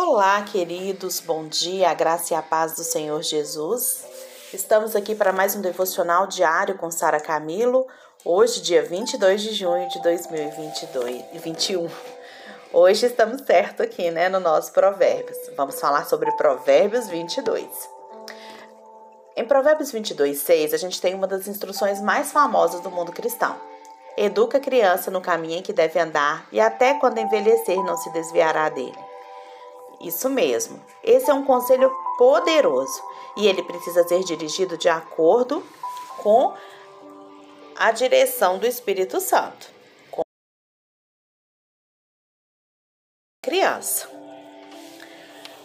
Olá, queridos, bom dia, a graça e a paz do Senhor Jesus. Estamos aqui para mais um devocional diário com Sara Camilo, hoje, dia 22 de junho de 2021. Hoje estamos certo aqui, né, no nosso Provérbios. Vamos falar sobre Provérbios 22. Em Provérbios 22, 6, a gente tem uma das instruções mais famosas do mundo cristão. Educa a criança no caminho em que deve andar e até quando envelhecer não se desviará dele. Isso mesmo. Esse é um conselho poderoso e ele precisa ser dirigido de acordo com a direção do Espírito Santo. Com a criança.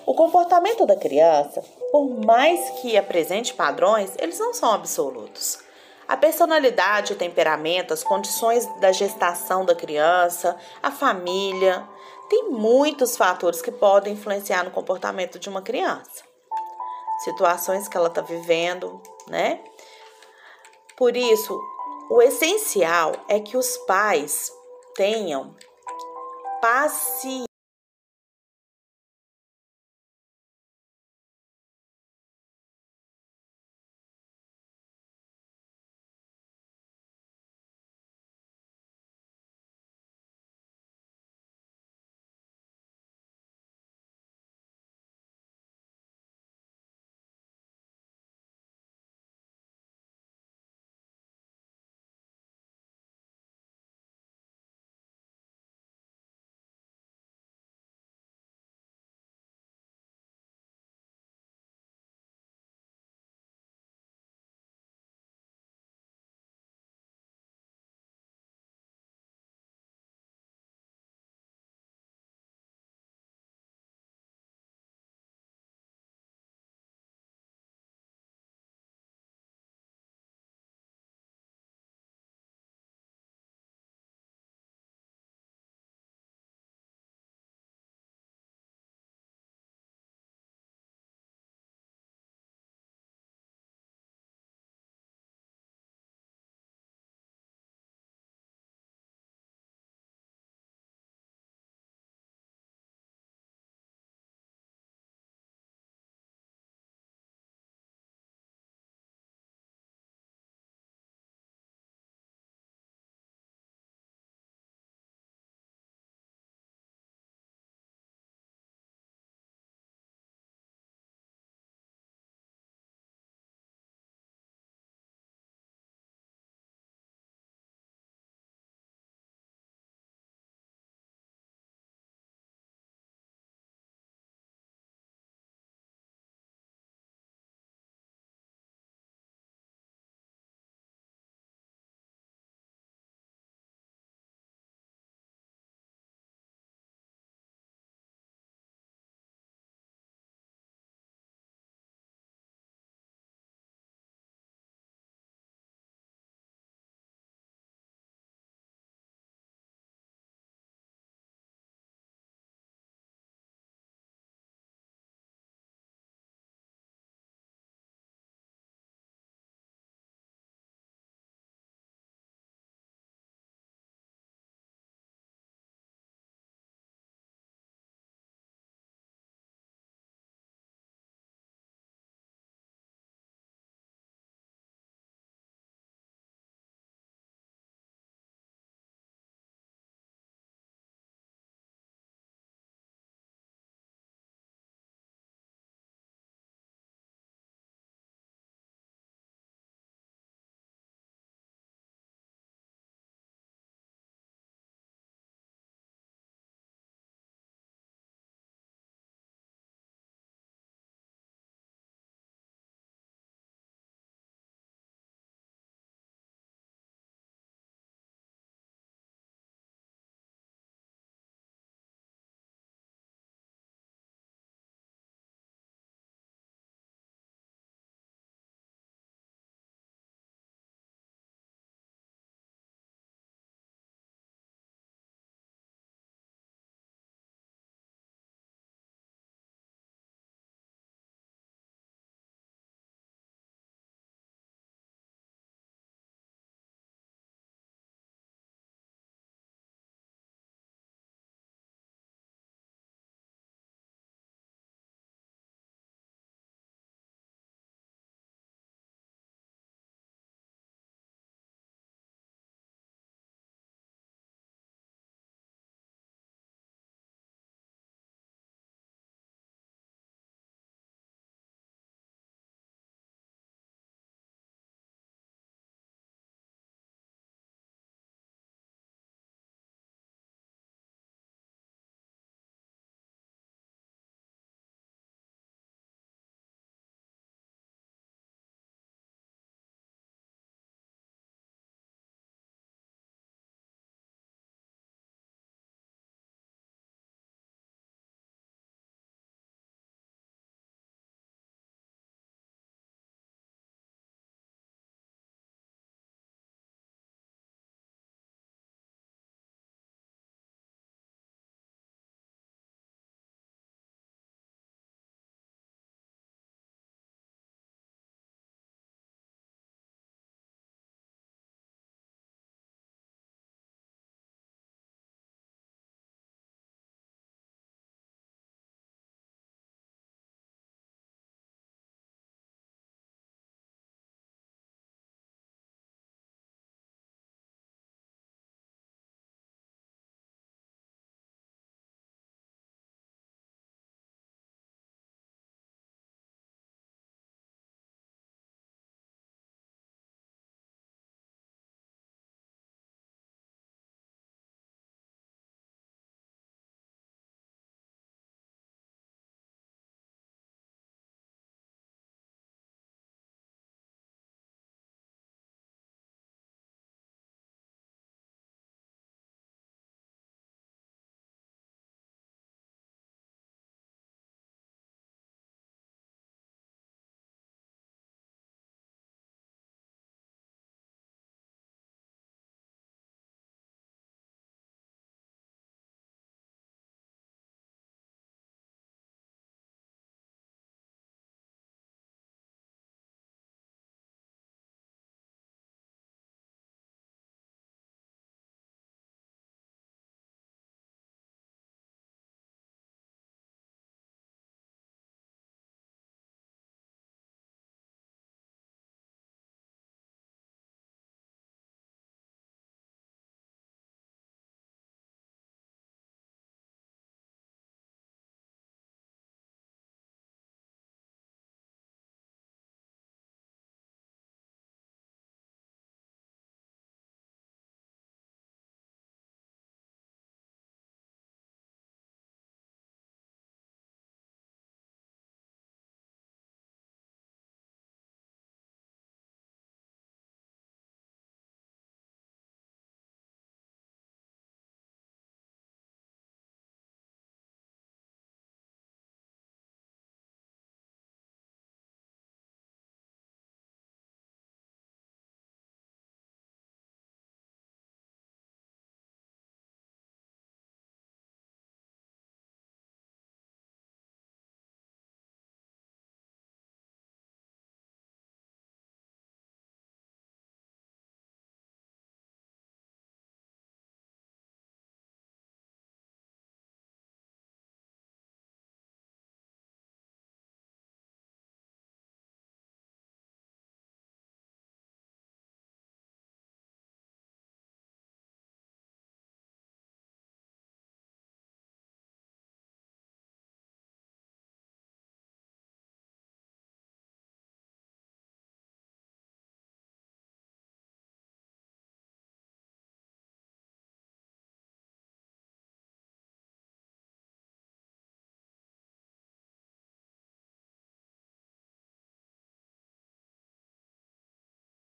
O comportamento da criança, por mais que apresente padrões, eles não são absolutos. A personalidade, o temperamento, as condições da gestação da criança, a família, tem muitos fatores que podem influenciar no comportamento de uma criança. Situações que ela está vivendo, né? Por isso, o essencial é que os pais tenham paciência.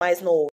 Mais no